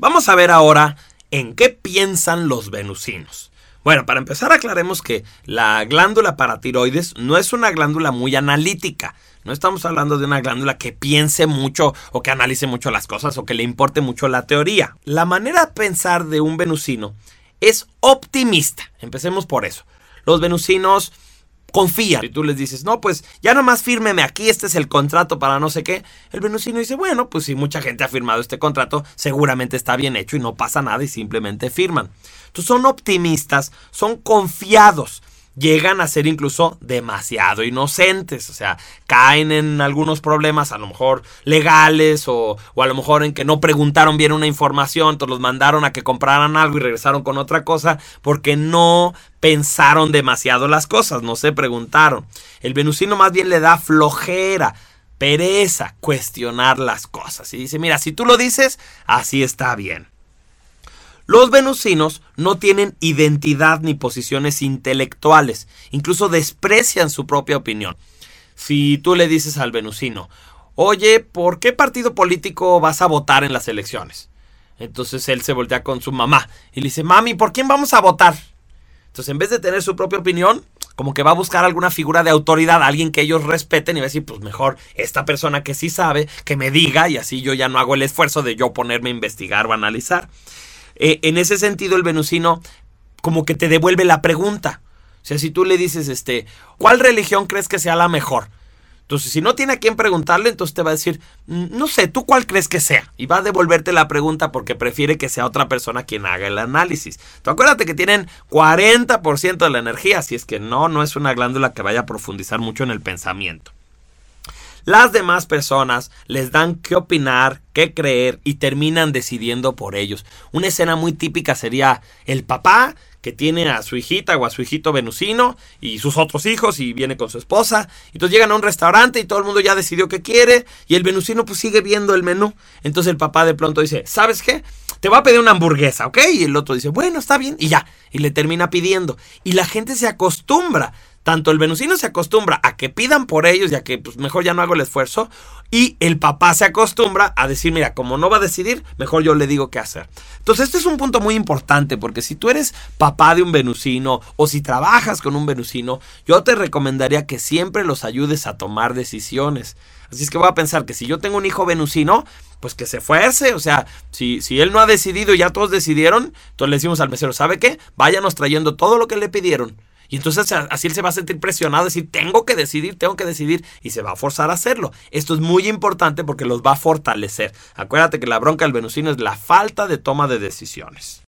Vamos a ver ahora en qué piensan los venusinos. Bueno, para empezar aclaremos que la glándula paratiroides no es una glándula muy analítica. No estamos hablando de una glándula que piense mucho o que analice mucho las cosas o que le importe mucho la teoría. La manera de pensar de un venusino es optimista. Empecemos por eso. Los venusinos confían. Si tú les dices, no, pues ya nomás fírmeme aquí, este es el contrato para no sé qué. El venusino dice, bueno, pues si mucha gente ha firmado este contrato, seguramente está bien hecho y no pasa nada y simplemente firman. Entonces son optimistas, son confiados llegan a ser incluso demasiado inocentes, o sea, caen en algunos problemas a lo mejor legales o, a lo mejor en que no preguntaron bien una información, entonces los mandaron a que compraran algo y regresaron con otra cosa porque no pensaron demasiado las cosas, no se preguntaron. El venusino más bien le da flojera, pereza cuestionar las cosas y dice, mira, si tú lo dices, así está bien. Los venusinos no tienen identidad ni posiciones intelectuales, incluso desprecian su propia opinión. Si tú le dices al venusino, oye, ¿por qué partido político vas a votar en las elecciones? Entonces él se voltea con su mamá y le dice, mami, ¿por quién vamos a votar? Entonces en vez de tener su propia opinión, como que va a buscar alguna figura de autoridad, alguien que ellos respeten y va a decir, pues mejor esta persona que sí sabe, que me diga y así yo ya no hago el esfuerzo de yo ponerme a investigar o analizar. Eh, en ese sentido, el venusino como que te devuelve la pregunta. O sea, si tú le dices, este, ¿cuál religión crees que sea la mejor? Entonces, si no tiene a quién preguntarle, entonces te va a decir, mm, no sé, ¿tú cuál crees que sea? Y va a devolverte la pregunta porque prefiere que sea otra persona quien haga el análisis. Tú acuérdate que tienen 40% de la energía, si es que no, no es una glándula que vaya a profundizar mucho en el pensamiento. Las demás personas les dan qué opinar, qué creer y terminan decidiendo por ellos. Una escena muy típica sería el papá que tiene a su hijita o a su hijito venusino y sus otros hijos y viene con su esposa. Entonces llegan a un restaurante y todo el mundo ya decidió qué quiere y el venusino pues sigue viendo el menú. Entonces el papá de pronto dice, ¿sabes qué? Te voy a pedir una hamburguesa, ¿ok? Y el otro dice, bueno, está bien. Y ya. Y le termina pidiendo. Y la gente se acostumbra tanto el venusino se acostumbra a que pidan por ellos, ya que pues mejor ya no hago el esfuerzo, y el papá se acostumbra a decir, mira, como no va a decidir, mejor yo le digo qué hacer. Entonces, este es un punto muy importante, porque si tú eres papá de un venusino o si trabajas con un venusino, yo te recomendaría que siempre los ayudes a tomar decisiones. Así es que voy a pensar que si yo tengo un hijo venusino, pues que se esfuerce. O sea, si, si él no ha decidido y ya todos decidieron, entonces le decimos al mesero, ¿sabe qué? Váyanos trayendo todo lo que le pidieron. Y entonces así él se va a sentir presionado, decir, tengo que decidir, tengo que decidir, y se va a forzar a hacerlo. Esto es muy importante porque los va a fortalecer. Acuérdate que la bronca del venusino es la falta de toma de decisiones.